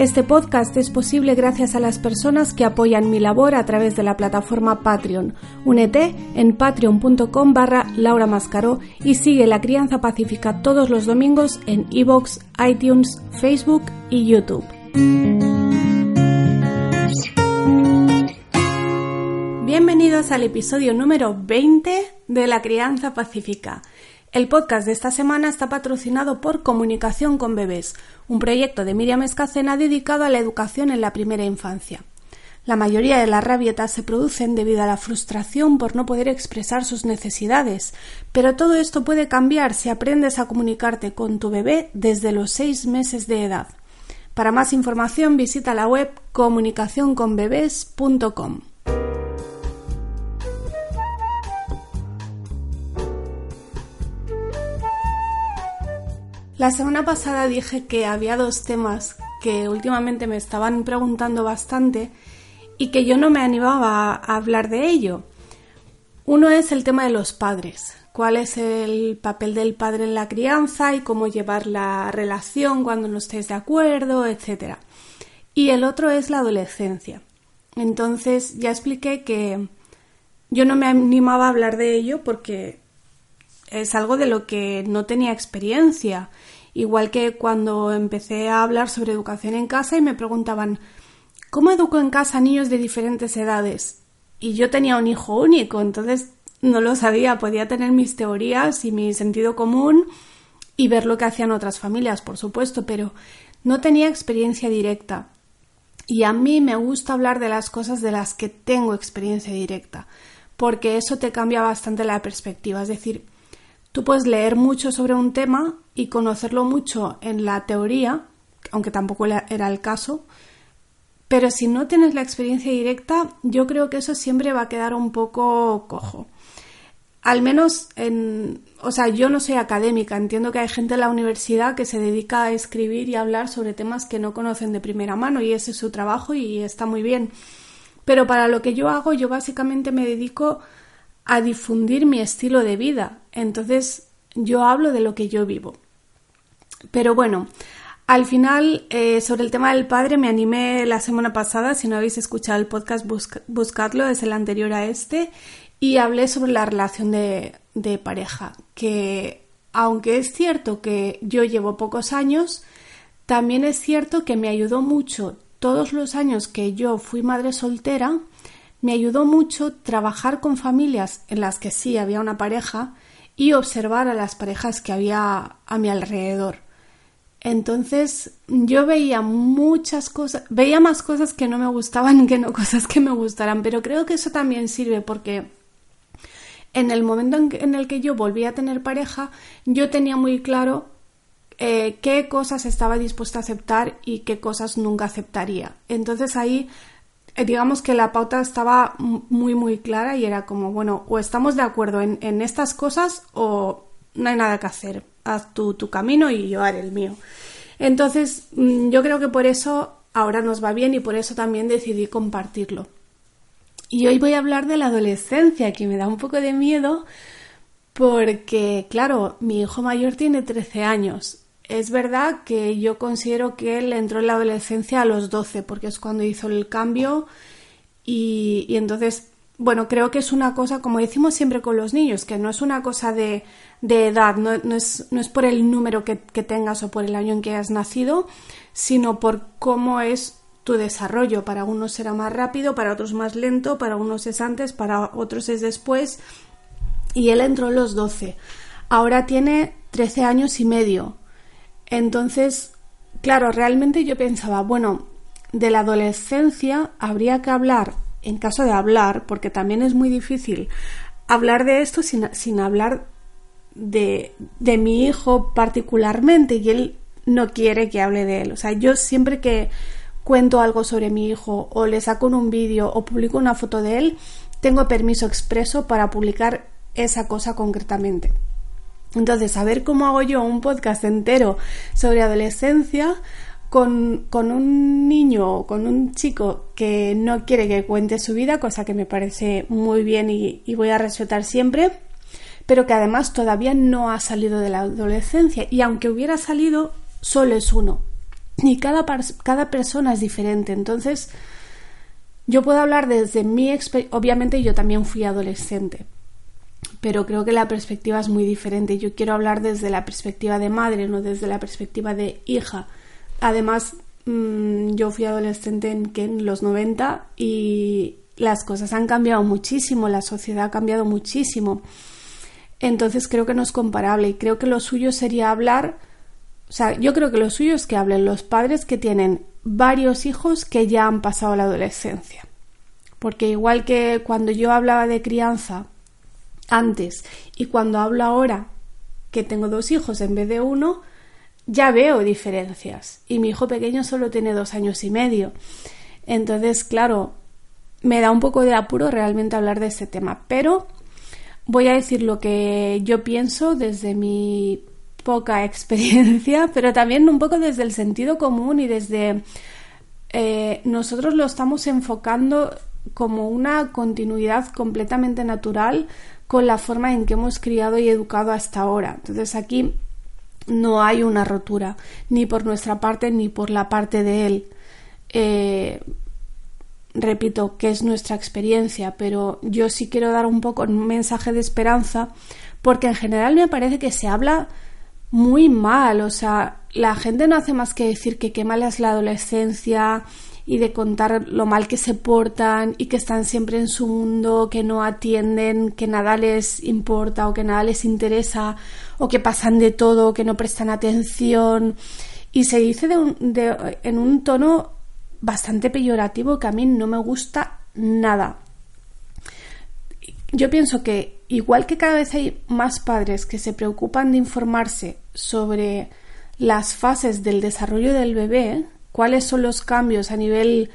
Este podcast es posible gracias a las personas que apoyan mi labor a través de la plataforma Patreon. Únete en patreon.com barra Laura Mascaró y sigue La Crianza Pacífica todos los domingos en iVoox, iTunes, Facebook y YouTube. Bienvenidos al episodio número 20 de La Crianza Pacífica. El podcast de esta semana está patrocinado por Comunicación con Bebés, un proyecto de Miriam Escacena dedicado a la educación en la primera infancia. La mayoría de las rabietas se producen debido a la frustración por no poder expresar sus necesidades, pero todo esto puede cambiar si aprendes a comunicarte con tu bebé desde los seis meses de edad. Para más información visita la web comunicacionconbebés.com. La semana pasada dije que había dos temas que últimamente me estaban preguntando bastante y que yo no me animaba a hablar de ello. Uno es el tema de los padres, cuál es el papel del padre en la crianza y cómo llevar la relación cuando no estés de acuerdo, etc. Y el otro es la adolescencia. Entonces ya expliqué que yo no me animaba a hablar de ello porque es algo de lo que no tenía experiencia Igual que cuando empecé a hablar sobre educación en casa y me preguntaban ¿cómo educo en casa a niños de diferentes edades? Y yo tenía un hijo único, entonces no lo sabía, podía tener mis teorías y mi sentido común y ver lo que hacían otras familias, por supuesto, pero no tenía experiencia directa. Y a mí me gusta hablar de las cosas de las que tengo experiencia directa, porque eso te cambia bastante la perspectiva. Es decir, Tú puedes leer mucho sobre un tema y conocerlo mucho en la teoría, aunque tampoco era el caso, pero si no tienes la experiencia directa, yo creo que eso siempre va a quedar un poco cojo. Al menos en, o sea, yo no soy académica, entiendo que hay gente en la universidad que se dedica a escribir y hablar sobre temas que no conocen de primera mano y ese es su trabajo y está muy bien. Pero para lo que yo hago, yo básicamente me dedico a difundir mi estilo de vida. Entonces yo hablo de lo que yo vivo. Pero bueno, al final eh, sobre el tema del padre me animé la semana pasada, si no habéis escuchado el podcast buscadlo, es el anterior a este, y hablé sobre la relación de pareja, que aunque es cierto que yo llevo pocos años, también es cierto que me ayudó mucho todos los años que yo fui madre soltera me ayudó mucho trabajar con familias en las que sí había una pareja y observar a las parejas que había a mi alrededor. Entonces yo veía muchas cosas, veía más cosas que no me gustaban que no cosas que me gustaran, pero creo que eso también sirve porque en el momento en, el que yo volví a tener pareja, yo tenía muy claro eh, qué cosas estaba dispuesta a aceptar y qué cosas nunca aceptaría. Entonces ahí digamos que la pauta estaba muy muy clara y era como, bueno, o estamos de acuerdo en, estas cosas o no hay nada que hacer. Haz tu, tu camino y yo haré el mío. Entonces, mm, yo creo que por eso ahora nos va bien y por eso también decidí compartirlo. Y hoy voy a hablar de la adolescencia, que me da un poco de miedo porque, claro, mi hijo mayor tiene 13 años es verdad que yo considero que él entró en la adolescencia a los 12, porque es cuando hizo el cambio y, entonces, bueno, creo que es una cosa, como decimos siempre con los niños, que no es una cosa de, edad, no, es, no, es, por el número que, que tengas o por el año en que has nacido, sino por cómo es tu desarrollo. Para unos será más rápido, para otros más lento, para unos es antes, para otros es después. Y él entró a los 12. Ahora tiene 13 años y medio. Entonces, claro, realmente yo pensaba, bueno, de la adolescencia habría que hablar, en caso de hablar, porque también es muy difícil hablar de esto sin, hablar de, de mi hijo particularmente y él no quiere que hable de él. O sea, yo siempre que cuento algo sobre mi hijo o le saco un vídeo o publico una foto de él, tengo permiso expreso para publicar esa cosa concretamente. Entonces, a ver cómo hago yo un podcast entero sobre adolescencia con, un niño o con un chico que no quiere que cuente su vida, cosa que me parece muy bien y, voy a respetar siempre, pero que además todavía no ha salido de la adolescencia y aunque hubiera salido, solo es uno. Y cada, cada persona es diferente. Entonces, yo puedo hablar desde mi experiencia, obviamente yo también fui adolescente, pero creo que la perspectiva es muy diferente. Yo quiero hablar desde la perspectiva de madre, no desde la perspectiva de hija. Además, mm, yo fui adolescente en, en los 90 y las cosas han cambiado muchísimo, la sociedad ha cambiado muchísimo. Entonces creo que no es comparable y creo que lo suyo sería hablar, o sea, yo creo que lo suyo es que hablen los padres que tienen varios hijos que ya han pasado la adolescencia. Porque igual que cuando yo hablaba de crianza antes y cuando hablo ahora que tengo dos hijos en vez de uno, ya veo diferencias. Y mi hijo pequeño solo tiene dos años y medio. Entonces, claro, me da un poco de apuro realmente hablar de este tema. Pero voy a decir lo que yo pienso desde mi poca experiencia, pero también un poco desde el sentido común y desde eh, nosotros lo estamos enfocando como una continuidad completamente natural con la forma en que hemos criado y educado hasta ahora. Entonces aquí no hay una rotura, ni por nuestra parte ni por la parte de él. Eh, repito, que es nuestra experiencia, pero yo sí quiero dar un poco un mensaje de esperanza, porque en general me parece que se habla muy mal, o sea, la gente no hace más que decir que qué mala es la adolescencia, y de contar lo mal que se portan y que están siempre en su mundo, que no atienden, que nada les importa o que nada les interesa o que pasan de todo, que no prestan atención. Y se dice de en un tono bastante peyorativo que a mí no me gusta nada. Yo pienso que igual que cada vez hay más padres que se preocupan de informarse sobre las fases del desarrollo del bebé, cuáles son los cambios a nivel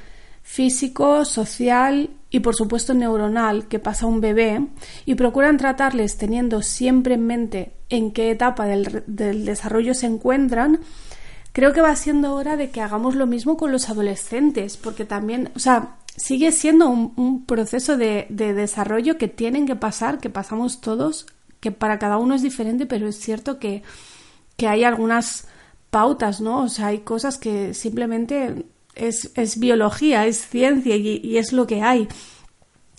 físico, social y por supuesto neuronal que pasa un bebé y procuran tratarles teniendo siempre en mente en qué etapa del, desarrollo se encuentran, creo que va siendo hora de que hagamos lo mismo con los adolescentes, porque también, o sea, sigue siendo un, proceso de, de, desarrollo que tienen que pasar, que pasamos todos, que para cada uno es diferente, pero es cierto que, que hay algunas pautas, ¿no? O sea, hay cosas que simplemente es, biología, es ciencia y, es lo que hay.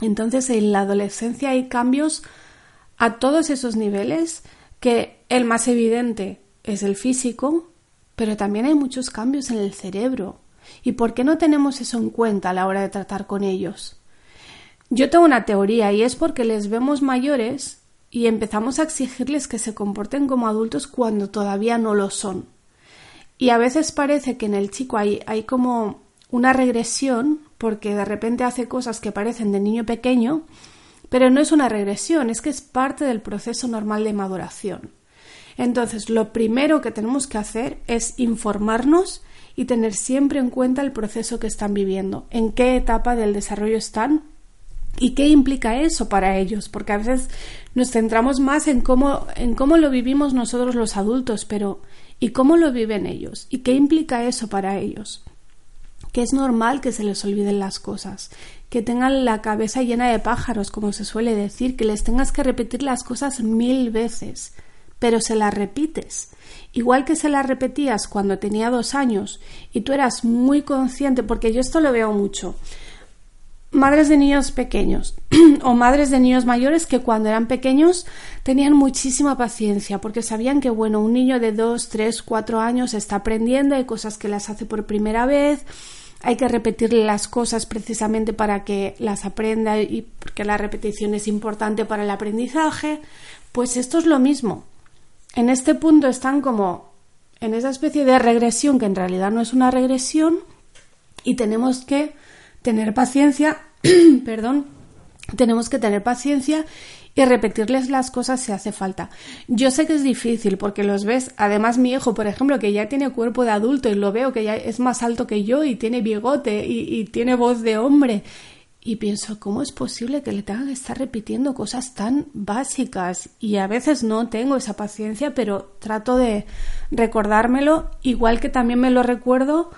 Entonces, en la adolescencia hay cambios a todos esos niveles, que el más evidente es el físico, pero también hay muchos cambios en el cerebro. ¿Y por qué no tenemos eso en cuenta a la hora de tratar con ellos? Yo tengo una teoría y es porque les vemos mayores y empezamos a exigirles que se comporten como adultos cuando todavía no lo son. Y a veces parece que en el chico hay, hay como una regresión porque de repente hace cosas que parecen de niño pequeño, pero no es una regresión, es que es parte del proceso normal de maduración. Entonces, lo primero que tenemos que hacer es informarnos y tener siempre en cuenta el proceso que están viviendo, en qué etapa del desarrollo están y qué implica eso para ellos, porque a veces nos centramos más en cómo, en cómo lo vivimos nosotros los adultos, pero ¿Y cómo lo viven ellos? ¿Y qué implica eso para ellos? Que es normal que se les olviden las cosas, que tengan la cabeza llena de pájaros, como se suele decir, que les tengas que repetir las cosas mil veces, pero se las repites. Igual que se las repetías cuando tenía dos años y tú eras muy consciente, porque yo esto lo veo mucho madres de niños pequeños o madres de niños mayores que cuando eran pequeños tenían muchísima paciencia porque sabían que bueno, un niño de 2, 3, 4 años está aprendiendo, hay cosas que las hace por primera vez, hay que repetirle las cosas precisamente para que las aprenda y porque la repetición es importante para el aprendizaje, pues esto es lo mismo. En este punto están como en esa especie de regresión que en realidad no es una regresión y tenemos que tener paciencia, perdón, tenemos que tener paciencia y repetirles las cosas si hace falta. Yo sé que es difícil porque los ves, además mi hijo, por ejemplo, que ya tiene cuerpo de adulto y lo veo que ya es más alto que yo y tiene bigote y, tiene voz de hombre y pienso, ¿cómo es posible que le tengan que estar repitiendo cosas tan básicas? Y a veces no tengo esa paciencia, pero trato de recordármelo, igual que también me lo recuerdo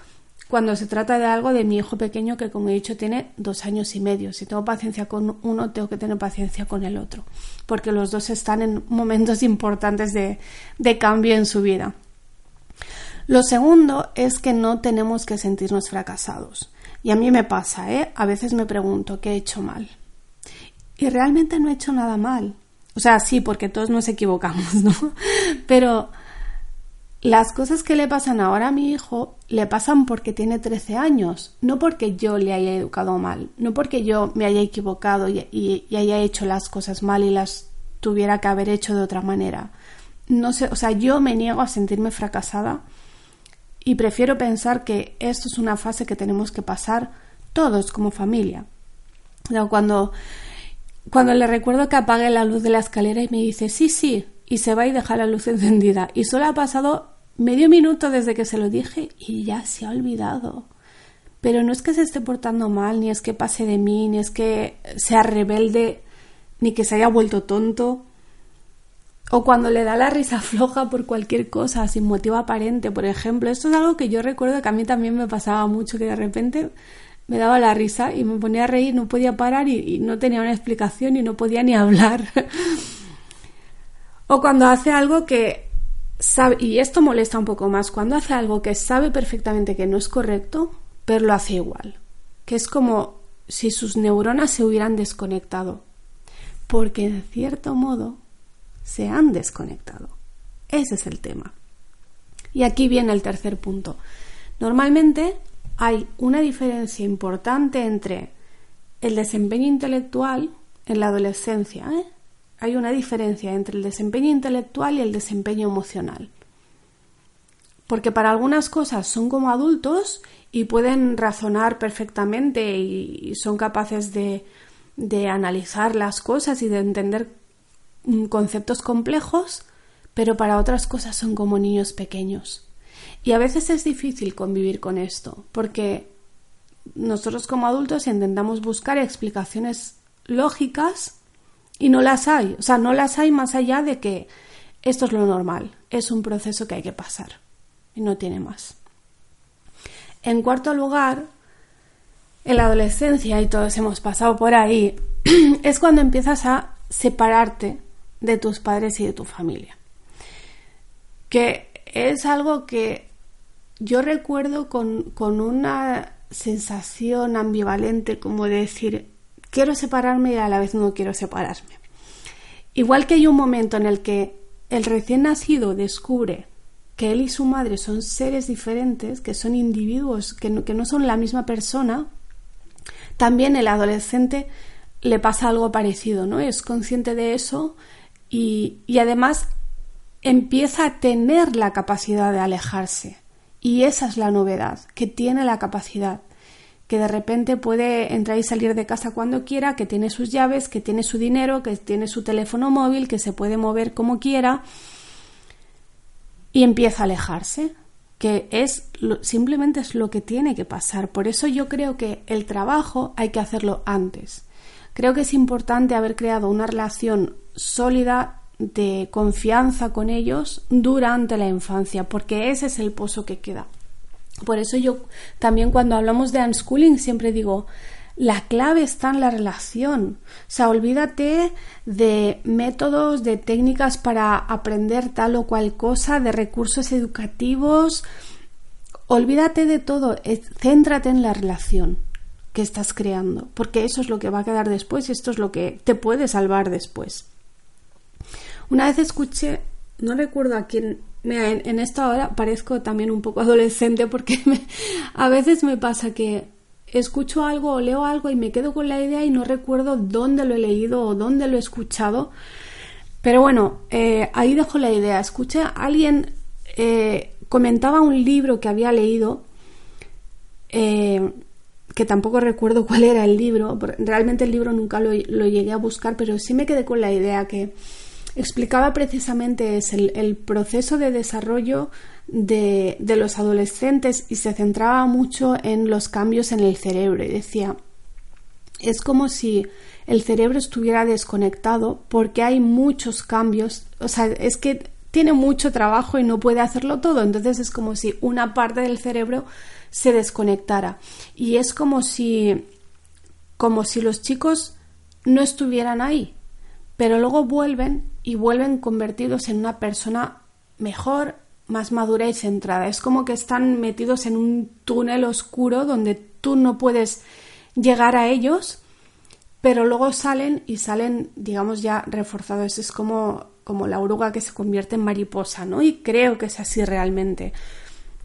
cuando se trata de algo de mi hijo pequeño que, como he dicho, tiene dos años y medio. Si tengo paciencia con uno, tengo que tener paciencia con el otro, porque los dos están en momentos importantes de, de cambio en su vida. Lo segundo es que no tenemos que sentirnos fracasados. Y a mí me pasa, ¿eh? A veces me pregunto qué he hecho mal. Y realmente no he hecho nada mal. O sea, sí, porque todos nos equivocamos, ¿no? Pero las cosas que le pasan ahora a mi hijo le pasan porque tiene 13 años, no porque yo le haya educado mal, no porque yo me haya equivocado y, haya hecho las cosas mal y las tuviera que haber hecho de otra manera. No sé, o sea, yo me niego a sentirme fracasada y prefiero pensar que esto es una fase que tenemos que pasar todos como familia. Cuando, cuando le recuerdo que apague la luz de la escalera y me dice sí, sí, y se va y deja la luz encendida. Y solo ha pasado medio minuto desde que se lo dije y ya se ha olvidado. Pero no es que se esté portando mal, ni es que pase de mí, ni es que sea rebelde, ni que se haya vuelto tonto. O cuando le da la risa floja por cualquier cosa, sin motivo aparente, por ejemplo. Esto es algo que yo recuerdo que a mí también me pasaba mucho, que de repente me daba la risa y me ponía a reír, no podía parar y, no tenía una explicación y no podía ni hablar. o cuando hace algo que sabe, y esto molesta un poco más, cuando hace algo que sabe perfectamente que no es correcto, pero lo hace igual. Que es como si sus neuronas se hubieran desconectado. Porque en cierto modo se han desconectado. Ese es el tema. Y aquí viene el tercer punto. Normalmente hay una diferencia importante entre el desempeño intelectual en la adolescencia. ¿eh? Hay una diferencia entre el desempeño intelectual y el desempeño emocional. Porque para algunas cosas son como adultos y pueden razonar perfectamente y son capaces de, de analizar las cosas y de entender Mm, conceptos complejos, pero para otras cosas son como niños pequeños. Y a veces es difícil convivir con esto, porque nosotros como adultos intentamos buscar explicaciones lógicas y no las hay. O sea, no las hay más allá de que esto es lo normal, es un proceso que hay que pasar y no tiene más. En cuarto lugar, en la adolescencia, y todos hemos pasado por ahí, es cuando empiezas a separarte de tus padres y de tu familia. Que es algo que yo recuerdo con, con una sensación ambivalente como de decir quiero separarme y a la vez no quiero separarme. Igual que hay un momento en el que el recién nacido descubre que él y su madre son seres diferentes, que son individuos, que no, son la misma persona, también el adolescente le pasa algo parecido, ¿no? Es consciente de eso y, además empieza a tener la capacidad de alejarse. Y esa es la novedad, que tiene la capacidad, que de repente puede entrar y salir de casa cuando quiera, que tiene sus llaves, que tiene su dinero, que tiene su teléfono móvil, que se puede mover como quiera y empieza a alejarse, que es simplemente es lo que tiene que pasar. Por eso yo creo que el trabajo hay que hacerlo antes. Creo que es importante haber creado una relación sólida de confianza con ellos durante la infancia, porque ese es el pozo que queda. Por eso yo también cuando hablamos de unschooling siempre digo, la clave está en la relación. O sea, olvídate de métodos, de técnicas para aprender tal o cual cosa, de recursos educativos. Olvídate de todo, céntrate en la relación que estás creando, porque eso es lo que va a quedar después y esto es lo que te puede salvar después. Una vez escuché, no recuerdo a quién, en, esta hora parezco también un poco adolescente porque a veces me pasa que escucho algo o leo algo y me quedo con la idea y no recuerdo dónde lo he leído o dónde lo he escuchado. Pero bueno, eh, ahí dejo la idea. Escuché a alguien eh, comentaba un libro que había leído eh, que tampoco recuerdo cuál era el libro, realmente el libro nunca lo, llegué a buscar, pero sí me quedé con la idea que explicaba precisamente el, proceso de desarrollo de, de, los adolescentes y se centraba mucho en los cambios en el cerebro y decía, es como si el cerebro estuviera desconectado porque hay muchos cambios, o sea, es que tiene mucho trabajo y no puede hacerlo todo, entonces es como si una parte del cerebro se desconectara. Y es como si como si los chicos no estuvieran ahí, pero luego vuelven y vuelven convertidos en una persona mejor, más madura y centrada. Es como que están metidos en un túnel oscuro donde tú no puedes llegar a ellos, pero luego salen y salen, digamos, ya reforzados. Es como, como la oruga que se convierte en mariposa, ¿no? Y creo que es así realmente.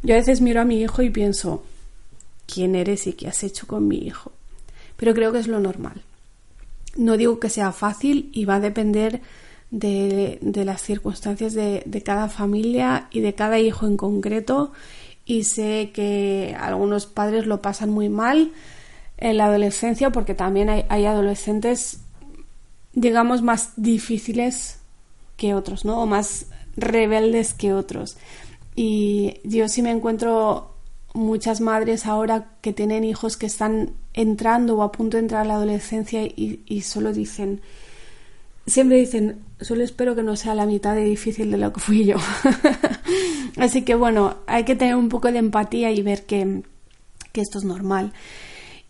Yo a veces miro a mi hijo y pienso, ¿quién eres y qué has hecho con mi hijo? Pero creo que es lo normal. No digo que sea fácil y va a depender de, las circunstancias de, cada familia y de cada hijo en concreto. Y sé que algunos padres lo pasan muy mal en la adolescencia porque también hay, adolescentes, digamos, más difíciles que otros, ¿no? O más rebeldes que otros. Y yo sí me encuentro muchas madres ahora que tienen hijos que están entrando o a punto de entrar a la adolescencia y, solo dicen, siempre dicen, solo espero que no sea la mitad de difícil de lo que fui yo. Así que bueno, hay que tener un poco de empatía y ver que, que esto es normal.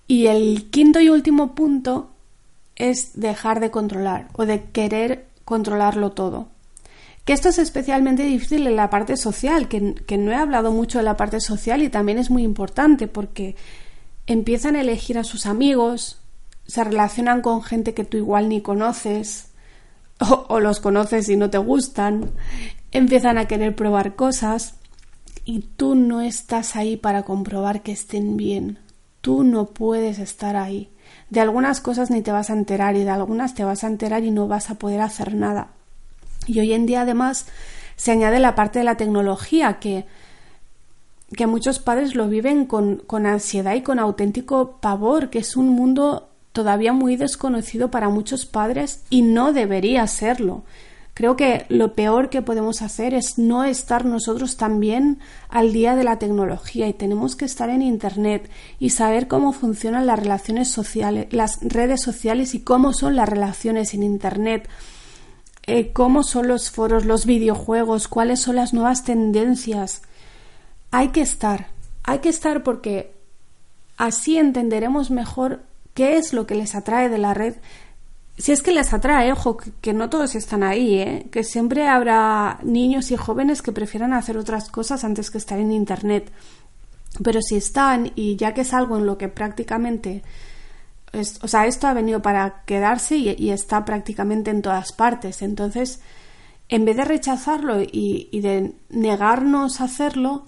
Y el quinto y último punto es dejar de controlar o de querer controlarlo todo. Que esto es especialmente difícil en la parte social, que, que, no he hablado mucho de la parte social y también es muy importante porque empiezan a elegir a sus amigos, se relacionan con gente que tú igual ni conoces o, los conoces y no te gustan, empiezan a querer probar cosas y tú no estás ahí para comprobar que estén bien. Tú no puedes estar ahí. De algunas cosas ni te vas a enterar y de algunas te vas a enterar y no vas a poder hacer nada. Y hoy en día además se añade la parte de la tecnología que, que muchos padres lo viven con, con ansiedad y con auténtico pavor, que es un mundo todavía muy desconocido para muchos padres y no debería serlo. Creo que lo peor que podemos hacer es no estar nosotros también al día de la tecnología y tenemos que estar en Internet y saber cómo funcionan las relaciones sociales, las redes sociales y cómo son las relaciones en Internet eh, cómo son los foros, los videojuegos, cuáles son las nuevas tendencias. Hay que estar, hay que estar porque así entenderemos mejor qué es lo que les atrae de la red. Si es que les atrae, ojo, que no todos están ahí, ¿eh? que siempre habrá niños y jóvenes que prefieran hacer otras cosas antes que estar en Internet. Pero si están, y ya que es algo en lo que prácticamente o sea, esto ha venido para quedarse y, está prácticamente en todas partes. Entonces, en vez de rechazarlo y, y, de negarnos a hacerlo,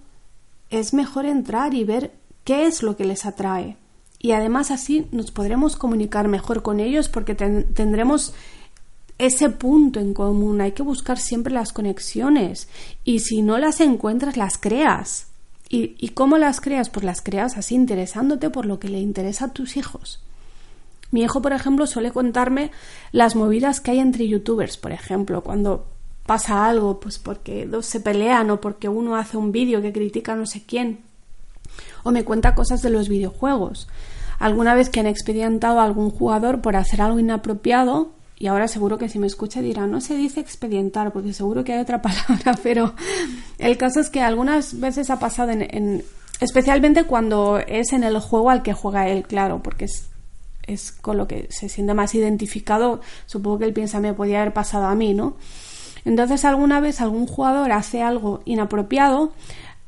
es mejor entrar y ver qué es lo que les atrae. Y además así nos podremos comunicar mejor con ellos porque tendremos ese punto en común. Hay que buscar siempre las conexiones y si no las encuentras, las creas. ¿Y, cómo las creas? Pues las creas así interesándote por lo que le interesa a tus hijos. Mi hijo, por ejemplo, suele contarme las movidas que hay entre youtubers, por ejemplo, cuando pasa algo, pues porque dos se pelean o porque uno hace un vídeo que critica no sé quién. O me cuenta cosas de los videojuegos. Alguna vez que han expedientado a algún jugador por hacer algo inapropiado, y ahora seguro que si me escucha dirá, no se dice expedientar, porque seguro que hay otra palabra, pero el caso es que algunas veces ha pasado en, en especialmente cuando es en el juego al que juega él, claro, porque es es con lo que se siente más identificado, supongo que él piensa me podía haber pasado a mí, ¿no? Entonces alguna vez algún jugador hace algo inapropiado,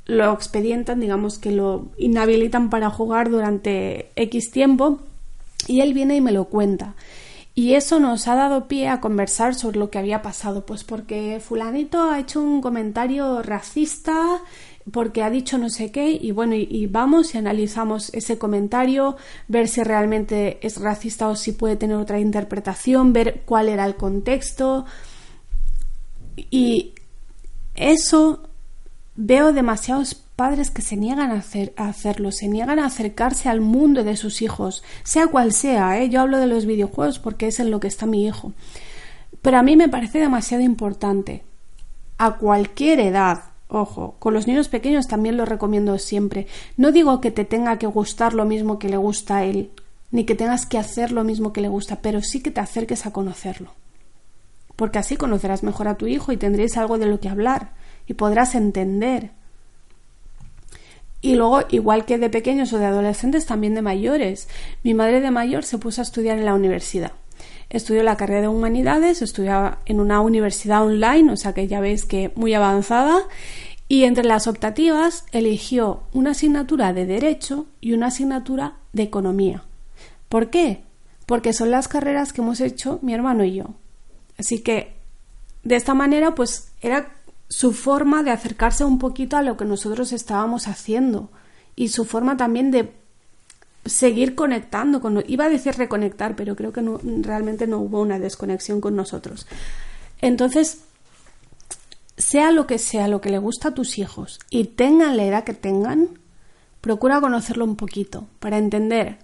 lo expedientan, digamos que lo inhabilitan para jugar durante X tiempo y él viene y me lo cuenta. Y eso nos ha dado pie a conversar sobre lo que había pasado, pues porque fulanito ha hecho un comentario racista porque ha dicho no sé qué y bueno, y, vamos y analizamos ese comentario, ver si realmente es racista o si puede tener otra interpretación, ver cuál era el contexto. Y eso veo demasiados padres que se niegan a, hacer, a hacerlo, se niegan a acercarse al mundo de sus hijos, sea cual sea, ¿eh? yo hablo de los videojuegos porque es en lo que está mi hijo. Pero a mí me parece demasiado importante, a cualquier edad, Ojo, con los niños pequeños también lo recomiendo siempre. No digo que te tenga que gustar lo mismo que le gusta a él. ni que tengas que hacer lo mismo que le gusta, pero sí que te acerques a conocerlo. Porque así conocerás mejor a tu hijo y tendréis algo de lo que hablar y podrás entender. Y luego, igual que de pequeños o de adolescentes, también de mayores. Mi madre de mayor se puso a estudiar en la universidad. Estudió la carrera de humanidades, estudiaba en una universidad online, o sea que ya veis que muy avanzada, y entre las optativas eligió una asignatura de Derecho y una asignatura de Economía. ¿Por qué? Porque son las carreras que hemos hecho mi hermano y yo. Así que de esta manera, pues era su forma de acercarse un poquito a lo que nosotros estábamos haciendo y su forma también de seguir conectando con iba a decir reconectar pero creo que realmente no hubo una desconexión con nosotros entonces sea lo que sea lo que le gusta a tus hijos y tengan la edad que tengan procura conocerlo un poquito para entender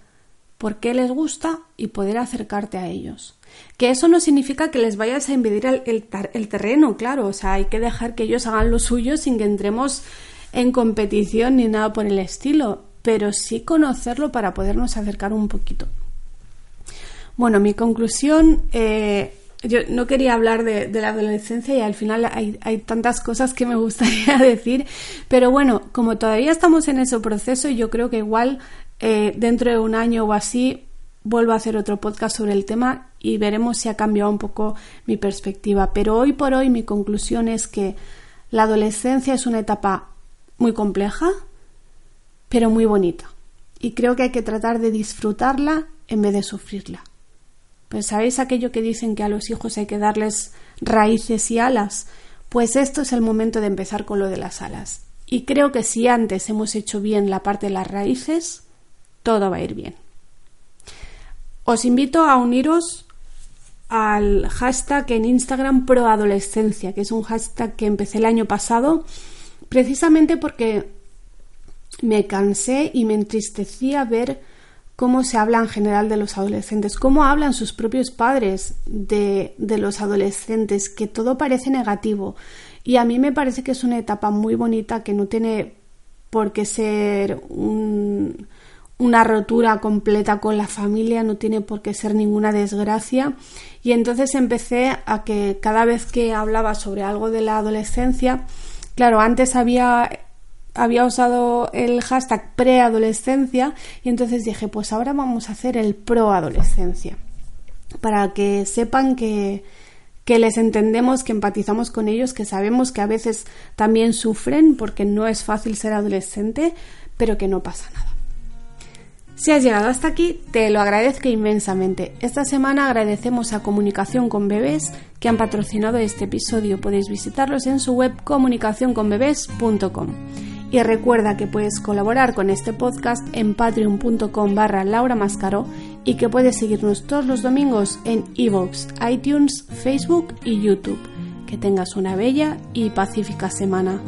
por qué les gusta y poder acercarte a ellos. Que eso no significa que les vayas a impedir el, terreno, claro, o sea, hay que dejar que ellos hagan lo suyo sin que entremos en competición ni nada por el estilo, pero sí conocerlo para podernos acercar un poquito. Bueno, mi conclusión, eh, yo no quería hablar de, la adolescencia y al final hay, hay, tantas cosas que me gustaría decir, pero bueno, como todavía estamos en ese proceso, yo creo que igual eh, dentro de un año o así vuelvo a hacer otro podcast sobre el tema y veremos si ha cambiado un poco mi perspectiva. Pero hoy por hoy mi conclusión es que la adolescencia es una etapa muy compleja, pero muy bonita. Y creo que hay que tratar de disfrutarla en vez de sufrirla. Pues sabéis aquello que dicen que a los hijos hay que darles raíces y alas. Pues esto es el momento de empezar con lo de las alas. Y creo que si antes hemos hecho bien la parte de las raíces, todo va a ir bien. Os invito a uniros al hashtag en Instagram proadolescencia, que es un hashtag que empecé el año pasado, precisamente porque me cansé y me entristecía ver cómo se habla en general de los adolescentes, cómo hablan sus propios padres de, de, los adolescentes, que todo parece negativo. Y a mí me parece que es una etapa muy bonita que no tiene por qué ser un, una rotura completa con la familia, no tiene por qué ser ninguna desgracia. Y entonces empecé a que cada vez que hablaba sobre algo de la adolescencia, claro, antes había había usado el hashtag preadolescencia y entonces dije, pues ahora vamos a hacer el proadolescencia para que sepan que, que les entendemos, que empatizamos con ellos, que sabemos que a veces también sufren porque no es fácil ser adolescente, pero que no pasa nada. Si has llegado hasta aquí, te lo agradezco inmensamente. Esta semana agradecemos a Comunicación con Bebés que han patrocinado este episodio. Podéis visitarlos en su web comunicacionconbebés.com. Y recuerda que puedes colaborar con este podcast en patreon.com barra Laura Mascaro y que puedes seguirnos todos los domingos en iVoox, iTunes, Facebook y YouTube. Que tengas una bella y pacífica semana.